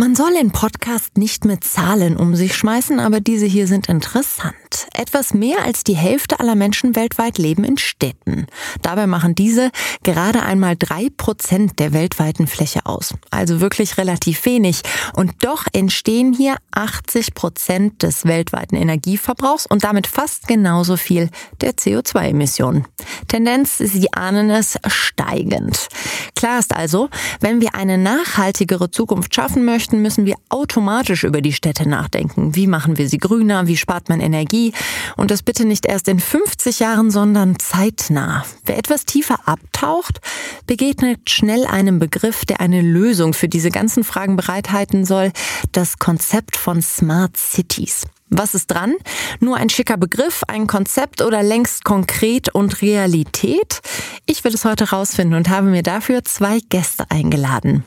Man soll in Podcast nicht mit Zahlen um sich schmeißen, aber diese hier sind interessant. Etwas mehr als die Hälfte aller Menschen weltweit leben in Städten. Dabei machen diese gerade einmal drei Prozent der weltweiten Fläche aus. Also wirklich relativ wenig. Und doch entstehen hier 80 Prozent des weltweiten Energieverbrauchs und damit fast genauso viel der CO2-Emissionen. Tendenz, Sie ahnen es, steigend. Klar ist also, wenn wir eine nachhaltigere Zukunft schaffen möchten, möchten, müssen wir automatisch über die Städte nachdenken. Wie machen wir sie grüner? Wie spart man Energie? Und das bitte nicht erst in 50 Jahren, sondern zeitnah. Wer etwas tiefer abtaucht, begegnet schnell einem Begriff, der eine Lösung für diese ganzen Fragen bereithalten soll. Das Konzept von Smart Cities. Was ist dran? Nur ein schicker Begriff, ein Konzept oder längst konkret und Realität? Ich will es heute rausfinden und habe mir dafür zwei Gäste eingeladen.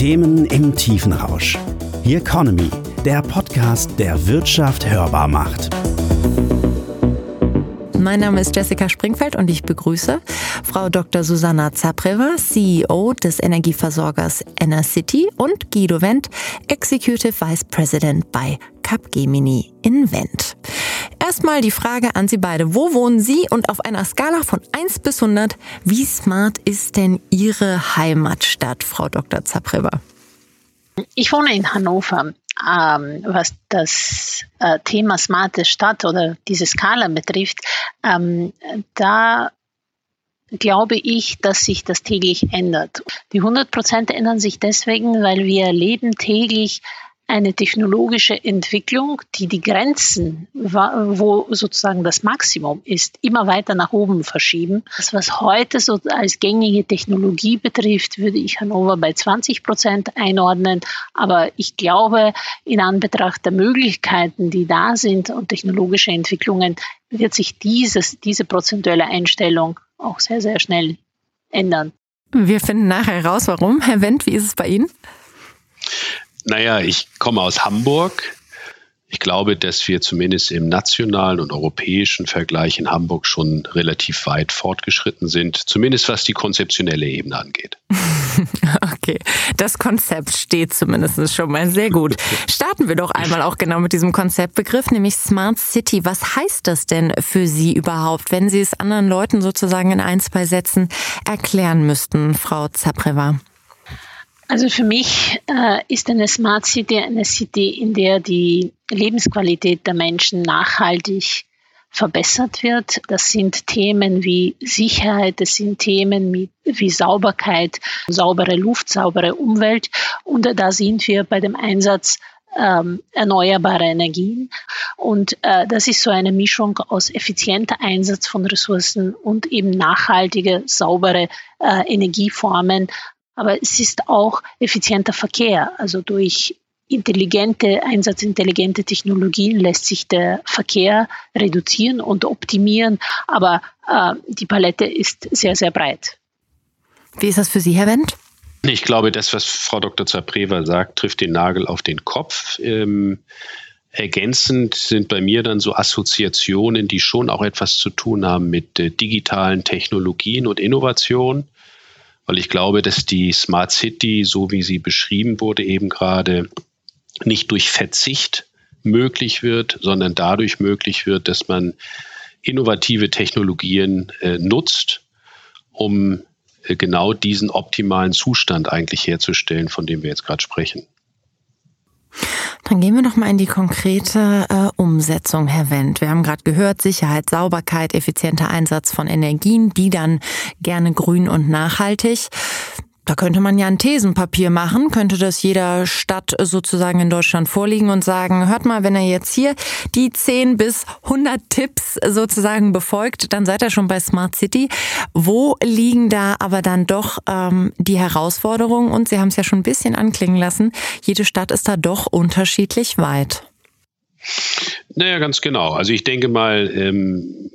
Themen im tiefen Rausch. The Economy, der Podcast, der Wirtschaft hörbar macht. Mein Name ist Jessica Springfeld und ich begrüße Frau Dr. Susanna Zapreva, CEO des Energieversorgers Enercity und Guido Wendt, Executive Vice President bei Capgemini Invent. Erstmal die Frage an Sie beide. Wo wohnen Sie und auf einer Skala von 1 bis 100, wie smart ist denn Ihre Heimatstadt, Frau Dr. Zapreva? Ich wohne in Hannover. Ähm, was das äh, Thema smarte Stadt oder diese Skala betrifft, ähm, da glaube ich, dass sich das täglich ändert. Die 100 Prozent ändern sich deswegen, weil wir erleben täglich eine technologische Entwicklung, die die Grenzen, wo sozusagen das Maximum ist, immer weiter nach oben verschieben. Das, was heute so als gängige Technologie betrifft, würde ich Hannover bei 20 Prozent einordnen. Aber ich glaube, in Anbetracht der Möglichkeiten, die da sind und technologische Entwicklungen, wird sich dieses, diese prozentuelle Einstellung auch sehr, sehr schnell ändern. Wir finden nachher raus, warum. Herr Wendt, wie ist es bei Ihnen? Naja, ich komme aus Hamburg. Ich glaube, dass wir zumindest im nationalen und europäischen Vergleich in Hamburg schon relativ weit fortgeschritten sind, zumindest was die konzeptionelle Ebene angeht. Okay, das Konzept steht zumindest schon mal sehr gut. Starten wir doch einmal auch genau mit diesem Konzeptbegriff, nämlich Smart City. Was heißt das denn für Sie überhaupt, wenn Sie es anderen Leuten sozusagen in ein, zwei Sätzen erklären müssten, Frau Zapreva? Also für mich äh, ist eine Smart City eine City, in der die Lebensqualität der Menschen nachhaltig verbessert wird. Das sind Themen wie Sicherheit, das sind Themen wie, wie Sauberkeit, saubere Luft, saubere Umwelt. Und da sind wir bei dem Einsatz ähm, erneuerbare Energien. Und äh, das ist so eine Mischung aus effizienter Einsatz von Ressourcen und eben nachhaltige, saubere äh, Energieformen, aber es ist auch effizienter Verkehr. Also durch intelligente Einsatz intelligente Technologien lässt sich der Verkehr reduzieren und optimieren, aber äh, die Palette ist sehr, sehr breit. Wie ist das für Sie, Herr Wendt? Ich glaube, das, was Frau Dr. Zapreva sagt, trifft den Nagel auf den Kopf. Ähm, ergänzend sind bei mir dann so Assoziationen, die schon auch etwas zu tun haben mit äh, digitalen Technologien und Innovationen weil ich glaube, dass die Smart City, so wie sie beschrieben wurde, eben gerade nicht durch Verzicht möglich wird, sondern dadurch möglich wird, dass man innovative Technologien äh, nutzt, um äh, genau diesen optimalen Zustand eigentlich herzustellen, von dem wir jetzt gerade sprechen. Dann gehen wir doch mal in die konkrete äh, Umsetzung, Herr Wendt. Wir haben gerade gehört, Sicherheit, Sauberkeit, effizienter Einsatz von Energien, die dann gerne grün und nachhaltig. Da könnte man ja ein Thesenpapier machen, könnte das jeder Stadt sozusagen in Deutschland vorliegen und sagen, hört mal, wenn er jetzt hier die 10 bis 100 Tipps sozusagen befolgt, dann seid ihr schon bei Smart City. Wo liegen da aber dann doch ähm, die Herausforderungen? Und Sie haben es ja schon ein bisschen anklingen lassen, jede Stadt ist da doch unterschiedlich weit. Naja, ganz genau. Also ich denke mal, ähm,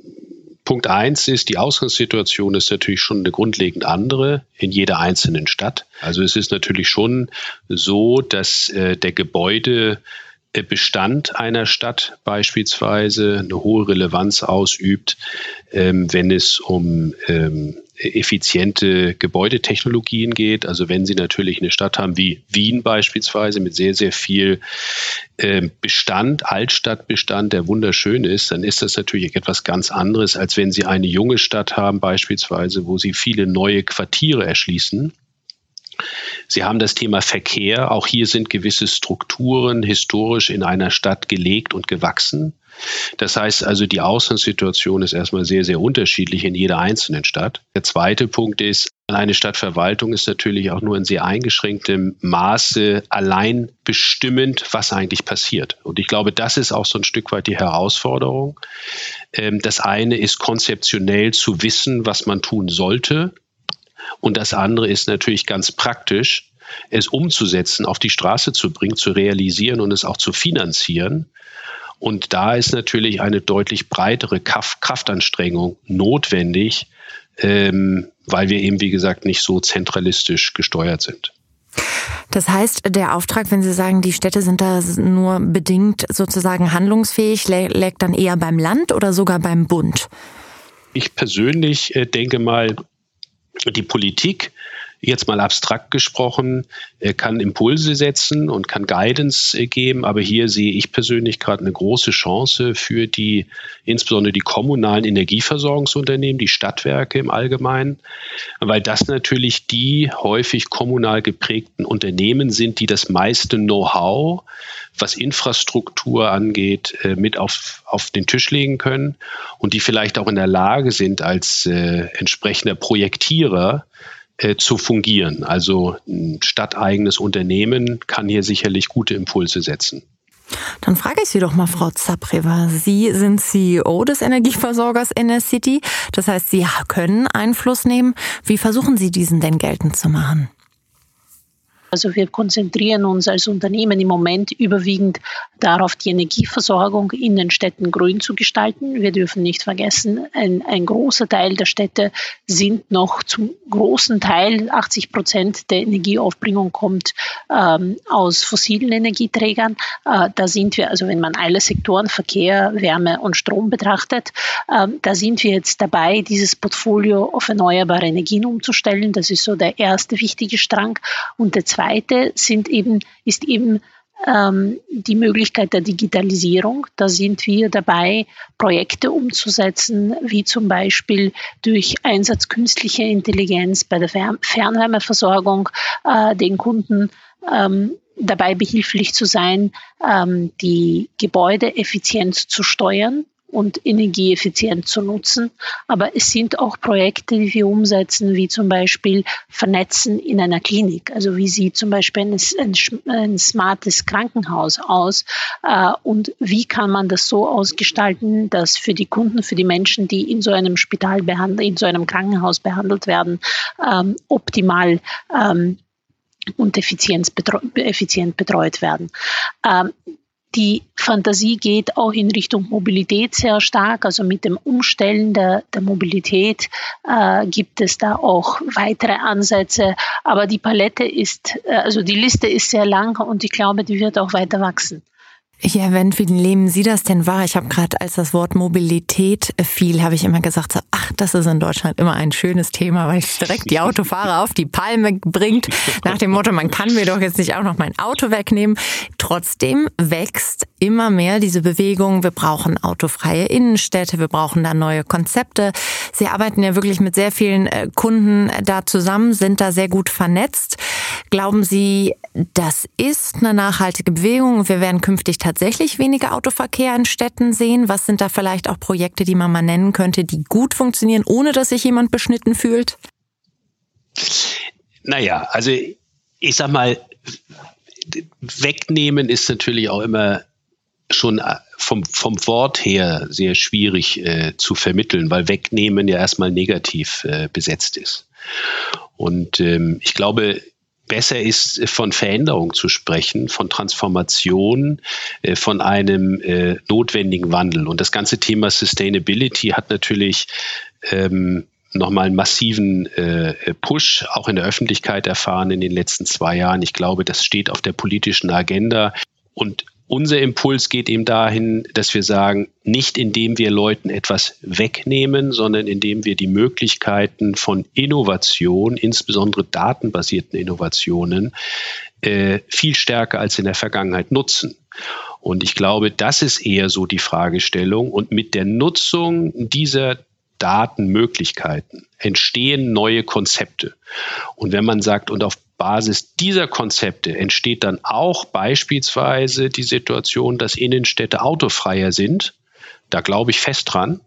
Punkt eins ist, die Ausgangssituation ist natürlich schon eine grundlegend andere in jeder einzelnen Stadt. Also es ist natürlich schon so, dass äh, der Gebäude Bestand einer Stadt beispielsweise eine hohe Relevanz ausübt, ähm, wenn es um ähm, effiziente Gebäudetechnologien geht. Also wenn Sie natürlich eine Stadt haben wie Wien beispielsweise mit sehr, sehr viel ähm, Bestand, Altstadtbestand, der wunderschön ist, dann ist das natürlich etwas ganz anderes, als wenn Sie eine junge Stadt haben beispielsweise, wo Sie viele neue Quartiere erschließen. Sie haben das Thema Verkehr. Auch hier sind gewisse Strukturen historisch in einer Stadt gelegt und gewachsen. Das heißt also, die Ausgangssituation ist erstmal sehr, sehr unterschiedlich in jeder einzelnen Stadt. Der zweite Punkt ist, eine Stadtverwaltung ist natürlich auch nur in sehr eingeschränktem Maße allein bestimmend, was eigentlich passiert. Und ich glaube, das ist auch so ein Stück weit die Herausforderung. Ähm, das eine ist konzeptionell zu wissen, was man tun sollte. Und das andere ist natürlich ganz praktisch, es umzusetzen, auf die Straße zu bringen, zu realisieren und es auch zu finanzieren. Und da ist natürlich eine deutlich breitere Kraftanstrengung notwendig, ähm, weil wir eben, wie gesagt, nicht so zentralistisch gesteuert sind. Das heißt, der Auftrag, wenn Sie sagen, die Städte sind da nur bedingt sozusagen handlungsfähig, lägt dann eher beim Land oder sogar beim Bund? Ich persönlich äh, denke mal, die Politik jetzt mal abstrakt gesprochen, kann Impulse setzen und kann Guidance äh, geben, aber hier sehe ich persönlich gerade eine große Chance für die, insbesondere die kommunalen Energieversorgungsunternehmen, die Stadtwerke im Allgemeinen, weil das natürlich die häufig kommunal geprägten Unternehmen sind, die das meiste Know-how, was Infrastruktur angeht, äh, mit auf, auf den Tisch legen können und die vielleicht auch in der Lage sind, als äh, entsprechender Projektierer äh, zu fungieren. Also ein stadteigenes Unternehmen kann hier sicherlich gute Impulse setzen. Dann frage ich Sie doch mal, Frau Zapreva. Sie sind CEO des Energieversorgers City. Das heißt, Sie können Einfluss nehmen. Wie versuchen Sie diesen denn geltend zu machen? Also wir konzentrieren uns als Unternehmen im Moment überwiegend darauf, die Energieversorgung in den Städten grün zu gestalten. Wir dürfen nicht vergessen, ein, ein großer Teil der Städte sind noch zum großen Teil, 80 Prozent der Energieaufbringung kommt ähm, aus fossilen Energieträgern. Äh, da sind wir, also wenn man alle Sektoren, Verkehr, Wärme und Strom betrachtet, äh, da sind wir jetzt dabei, dieses Portfolio auf erneuerbare Energien umzustellen. Das ist so der erste wichtige Strang. Und der zweite sind eben, ist eben ähm, die Möglichkeit der Digitalisierung. Da sind wir dabei, Projekte umzusetzen, wie zum Beispiel durch Einsatz künstlicher Intelligenz bei der Fernwärmeversorgung äh, den Kunden ähm, dabei behilflich zu sein, ähm, die Gebäude effizient zu steuern und energieeffizient zu nutzen. Aber es sind auch Projekte, die wir umsetzen, wie zum Beispiel Vernetzen in einer Klinik. Also wie sieht zum Beispiel ein, ein, ein smartes Krankenhaus aus äh, und wie kann man das so ausgestalten, dass für die Kunden, für die Menschen, die in so einem Spital behandelt, in so einem Krankenhaus behandelt werden, ähm, optimal ähm, und effizient betreut werden. Ähm, die Fantasie geht auch in Richtung Mobilität sehr stark. Also mit dem Umstellen der, der Mobilität äh, gibt es da auch weitere Ansätze. Aber die Palette ist, äh, also die Liste ist sehr lang und ich glaube, die wird auch weiter wachsen. Ja, wenn, wie nehmen Sie das denn wahr? Ich habe gerade, als das Wort Mobilität fiel, habe ich immer gesagt, so, ach, das ist in Deutschland immer ein schönes Thema, weil es direkt die Autofahrer auf die Palme bringt. Nach dem Motto, man kann mir doch jetzt nicht auch noch mein Auto wegnehmen. Trotzdem wächst immer mehr diese Bewegung. Wir brauchen autofreie Innenstädte, wir brauchen da neue Konzepte. Sie arbeiten ja wirklich mit sehr vielen äh, Kunden da zusammen, sind da sehr gut vernetzt. Glauben Sie, das ist eine nachhaltige Bewegung? Wir werden künftig tatsächlich weniger Autoverkehr in Städten sehen? Was sind da vielleicht auch Projekte, die man mal nennen könnte, die gut funktionieren, ohne dass sich jemand beschnitten fühlt? Naja, also ich sag mal, wegnehmen ist natürlich auch immer schon äh, vom, vom Wort her sehr schwierig äh, zu vermitteln, weil wegnehmen ja erstmal negativ äh, besetzt ist. Und ähm, ich glaube, besser ist, von Veränderung zu sprechen, von Transformation, äh, von einem äh, notwendigen Wandel. Und das ganze Thema Sustainability hat natürlich ähm, nochmal einen massiven äh, Push auch in der Öffentlichkeit erfahren in den letzten zwei Jahren. Ich glaube, das steht auf der politischen Agenda. Und unser Impuls geht eben dahin, dass wir sagen, nicht indem wir Leuten etwas wegnehmen, sondern indem wir die Möglichkeiten von Innovation, insbesondere datenbasierten Innovationen, äh, viel stärker als in der Vergangenheit nutzen. Und ich glaube, das ist eher so die Fragestellung. Und mit der Nutzung dieser Datenmöglichkeiten entstehen neue Konzepte. Und wenn man sagt, und auf Basis dieser Konzepte entsteht dann auch beispielsweise die Situation, dass Innenstädte autofreier sind, da glaube ich fest dran,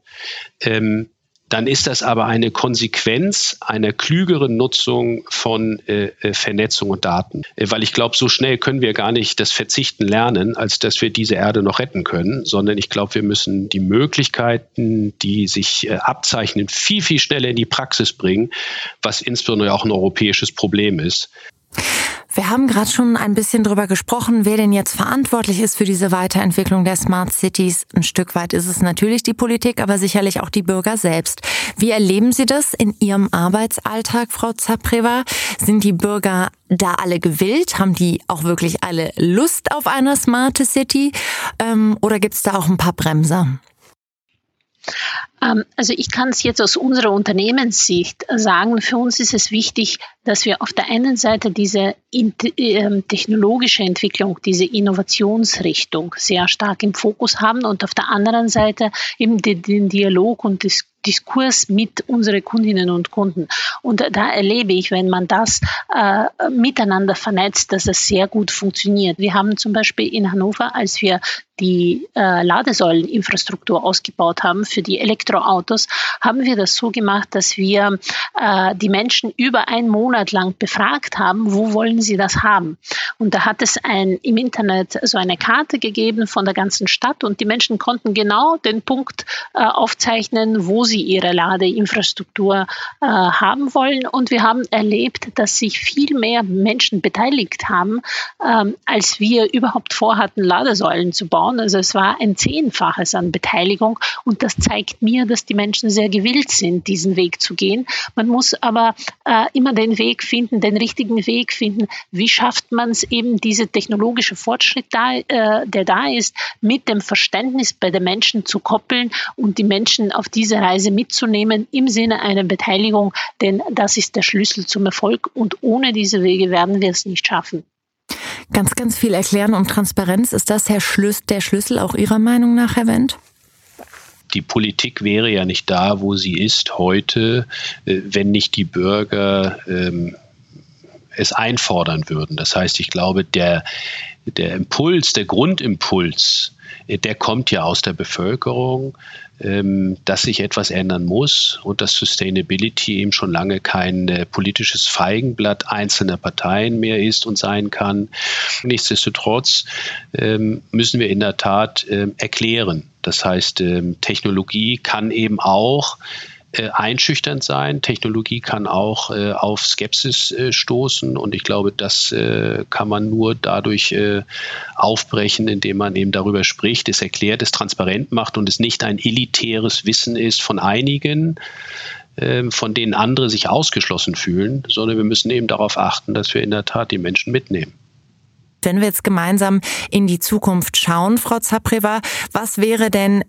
ähm, dann ist das aber eine Konsequenz einer klügeren Nutzung von äh, äh, Vernetzung und Daten. Äh, weil ich glaube, so schnell können wir gar nicht das Verzichten lernen, als dass wir diese Erde noch retten können, sondern ich glaube, wir müssen die Möglichkeiten, die sich äh, abzeichnen, viel, viel schneller in die Praxis bringen, was insbesondere auch ein europäisches Problem ist. Wir haben gerade schon ein bisschen drüber gesprochen, wer denn jetzt verantwortlich ist für diese Weiterentwicklung der Smart Cities. Ein Stück weit ist es natürlich die Politik, aber sicherlich auch die Bürger selbst. Wie erleben Sie das in Ihrem Arbeitsalltag, Frau Zapreva? Sind die Bürger da alle gewillt? Haben die auch wirklich alle Lust auf eine Smart City? Ähm, oder gibt es da auch ein paar Bremser? Ähm, also ich kann es jetzt aus unserer Unternehmenssicht sagen, für uns ist es wichtig, dass wir auf der einen Seite diese ähm, technologische Entwicklung, diese Innovationsrichtung sehr stark im Fokus haben und auf der anderen Seite eben den, Dialog und das Diskurs mit unseren Kundinnen und Kunden. Und da erlebe ich, wenn man das äh, miteinander vernetzt, dass es sehr gut funktioniert. Wir haben zum Beispiel in Hannover, als wir die äh, Ladesäuleninfrastruktur ausgebaut haben für die Elektroautos, haben wir das so gemacht, dass wir äh, die Menschen über einen Monat lang befragt haben, wo wollen sie das haben. Und da hat es ein, im Internet so eine Karte gegeben von der ganzen Stadt und die Menschen konnten genau den Punkt äh, aufzeichnen, wo sie ihre Ladeinfrastruktur äh, haben wollen. Und wir haben erlebt, dass sich viel mehr Menschen beteiligt haben, ähm, als wir überhaupt vorhatten, Ladesäulen zu bauen. Also es war ein Zehnfaches an Beteiligung und das zeigt mir, dass die Menschen sehr gewillt sind, diesen Weg zu gehen. Man muss aber äh, immer den Weg finden, den richtigen Weg finden. Wie schafft man es eben, diese technologische Fortschritt, da, äh, der da ist, mit dem Verständnis bei den Menschen zu koppeln und die Menschen auf diese Reise mitzunehmen im Sinne einer Beteiligung, denn das ist der Schlüssel zum Erfolg und ohne diese Wege werden wir es nicht schaffen. Ganz, ganz viel Erklären und Transparenz. Ist das Herr Schlüs der Schlüssel auch Ihrer Meinung nach, Herr Wendt? Die Politik wäre ja nicht da, wo sie ist heute, äh, wenn nicht die Bürger ähm, es einfordern würden. Das heißt, ich glaube, der, der Impuls, der Grundimpuls, der kommt ja aus der Bevölkerung. Ähm, dass sich etwas ändern muss und dass Sustainability eben schon lange kein äh, politisches Feigenblatt einzelner Parteien mehr ist und sein kann. Nichtsdestotrotz ähm, müssen wir in der Tat ähm, erklären. Das heißt, Technologie kann eben auch äh, einschüchternd sein. Technologie kann auch äh, auf Skepsis äh, stoßen und ich glaube, das äh, kann man nur dadurch äh, aufbrechen, indem man eben darüber spricht, es erklärt, es transparent macht und es nicht ein elitäres Wissen ist von einigen, ähm, von denen andere sich ausgeschlossen fühlen, sondern wir müssen eben darauf achten, dass wir in der Tat die Menschen mitnehmen. Wenn wir jetzt gemeinsam in die Zukunft schauen, Frau Zapreva, was wäre denn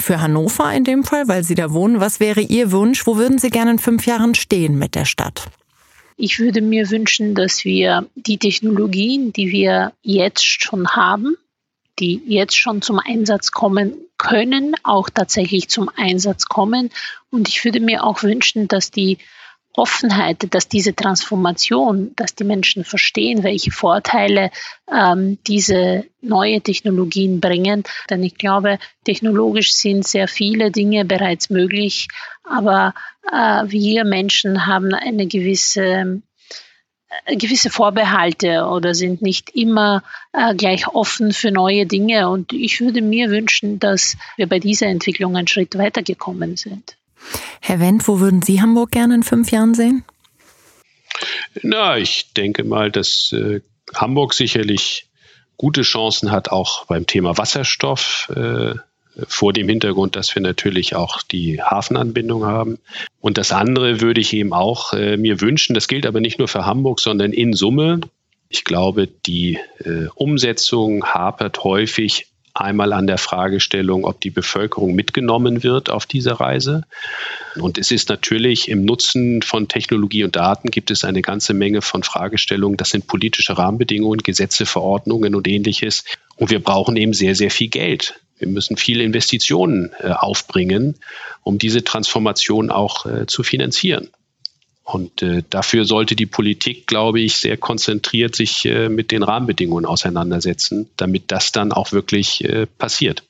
für Hannover in dem Fall, weil Sie da wohnen, was wäre Ihr Wunsch? Wo würden Sie gerne in fünf Jahren stehen mit der Stadt? Ich würde mir wünschen, dass wir die Technologien, die wir jetzt schon haben, die jetzt schon zum Einsatz kommen können, auch tatsächlich zum Einsatz kommen. Und ich würde mir auch wünschen, dass die Offenheit, dass diese Transformation, dass die Menschen verstehen, welche Vorteile ähm, diese neue Technologien bringen. Denn ich glaube, technologisch sind sehr viele Dinge bereits möglich, aber äh, wir Menschen haben eine gewisse äh, gewisse Vorbehalte oder sind nicht immer äh, gleich offen für neue Dinge. Und ich würde mir wünschen, dass wir bei dieser Entwicklung einen Schritt weitergekommen sind. Herr Wendt, wo würden Sie Hamburg gerne in fünf Jahren sehen? Na, ich denke mal, dass äh, Hamburg sicherlich gute Chancen hat, auch beim Thema Wasserstoff. Äh, vor dem Hintergrund, dass wir natürlich auch die Hafenanbindung haben. Und das andere würde ich eben auch äh, mir wünschen, das gilt aber nicht nur für Hamburg, sondern in Summe, Ich glaube, die äh, Umsetzung hapert häufig einmal an der Fragestellung, ob die Bevölkerung mitgenommen wird auf diese Reise. Und es ist natürlich im Nutzen von Technologie und Daten gibt es eine ganze Menge von Fragestellungen. Das sind politische Rahmenbedingungen, Gesetze, Verordnungen und ähnliches. Und wir brauchen eben sehr, sehr viel Geld. Wir müssen viele Investitionen äh, aufbringen, um diese Transformation auch äh, zu finanzieren. Und äh, dafür sollte die Politik, glaube ich, sehr konzentriert sich äh, mit den Rahmenbedingungen auseinandersetzen, damit das dann auch wirklich äh, passiert.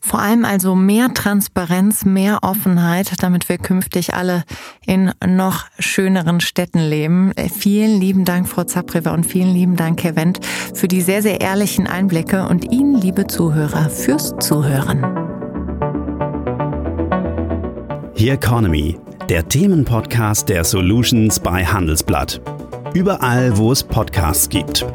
Vor allem also mehr Transparenz, mehr Offenheit, damit wir künftig alle in noch schöneren Städten leben. Äh, vielen lieben Dank, Frau Zaprever, und vielen lieben Dank, Herr Wendt, für die sehr, sehr ehrlichen Einblicke und Ihnen, liebe Zuhörer, fürs Zuhören. Here Economy der Themenpodcast der Solutions bei Handelsblatt. Überall, wo es Podcasts gibt.